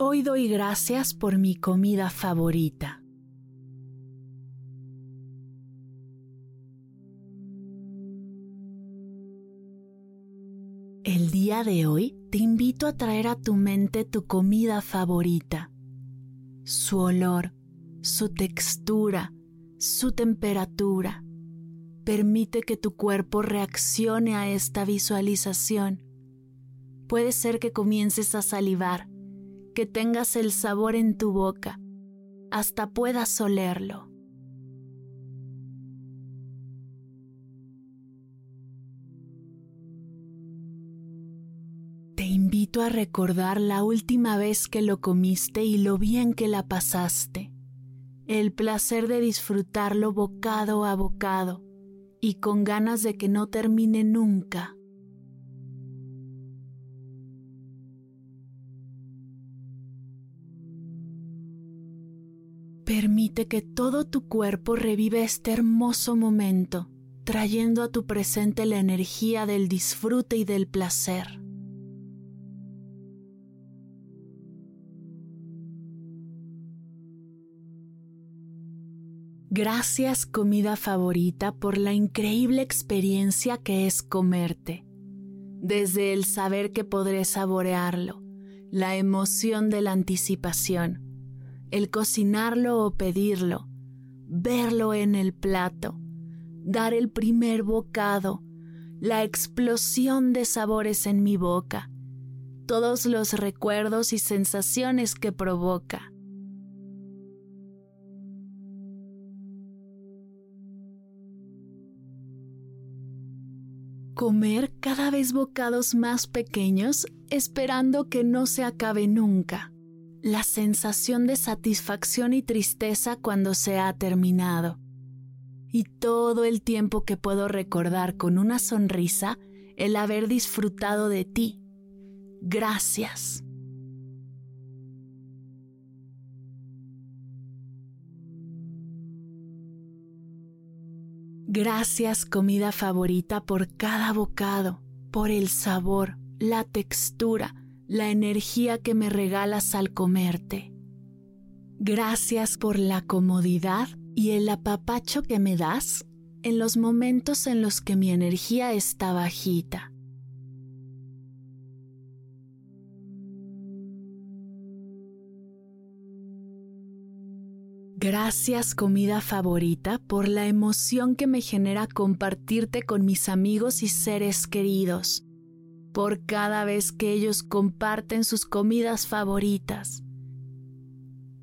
Hoy doy gracias por mi comida favorita. El día de hoy te invito a traer a tu mente tu comida favorita, su olor, su textura, su temperatura. Permite que tu cuerpo reaccione a esta visualización. Puede ser que comiences a salivar que tengas el sabor en tu boca, hasta puedas olerlo. Te invito a recordar la última vez que lo comiste y lo bien que la pasaste, el placer de disfrutarlo bocado a bocado y con ganas de que no termine nunca. Permite que todo tu cuerpo revive este hermoso momento, trayendo a tu presente la energía del disfrute y del placer. Gracias comida favorita por la increíble experiencia que es comerte, desde el saber que podré saborearlo, la emoción de la anticipación, el cocinarlo o pedirlo, verlo en el plato, dar el primer bocado, la explosión de sabores en mi boca, todos los recuerdos y sensaciones que provoca. Comer cada vez bocados más pequeños esperando que no se acabe nunca la sensación de satisfacción y tristeza cuando se ha terminado. Y todo el tiempo que puedo recordar con una sonrisa el haber disfrutado de ti. Gracias. Gracias comida favorita por cada bocado, por el sabor, la textura, la energía que me regalas al comerte. Gracias por la comodidad y el apapacho que me das en los momentos en los que mi energía está bajita. Gracias comida favorita por la emoción que me genera compartirte con mis amigos y seres queridos por cada vez que ellos comparten sus comidas favoritas.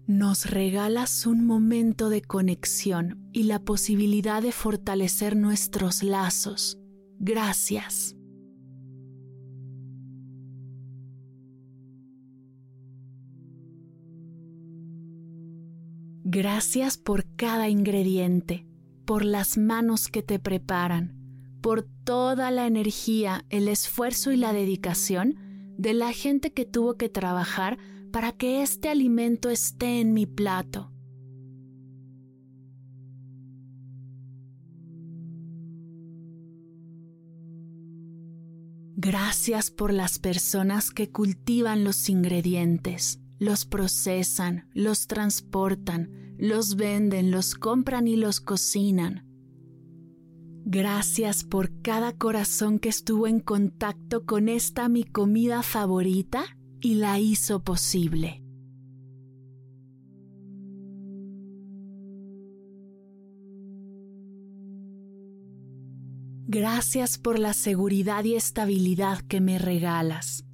Nos regalas un momento de conexión y la posibilidad de fortalecer nuestros lazos. Gracias. Gracias por cada ingrediente, por las manos que te preparan, por toda la energía, el esfuerzo y la dedicación de la gente que tuvo que trabajar para que este alimento esté en mi plato. Gracias por las personas que cultivan los ingredientes, los procesan, los transportan, los venden, los compran y los cocinan. Gracias por cada corazón que estuvo en contacto con esta mi comida favorita y la hizo posible. Gracias por la seguridad y estabilidad que me regalas,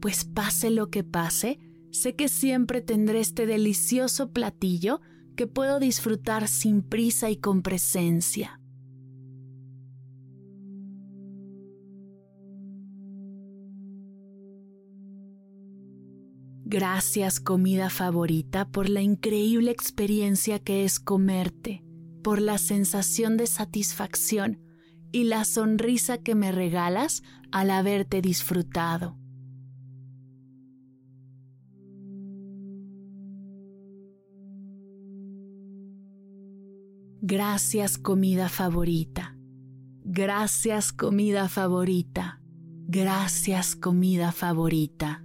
pues pase lo que pase, sé que siempre tendré este delicioso platillo que puedo disfrutar sin prisa y con presencia. Gracias comida favorita por la increíble experiencia que es comerte, por la sensación de satisfacción y la sonrisa que me regalas al haberte disfrutado. Gracias comida favorita. Gracias comida favorita. Gracias comida favorita.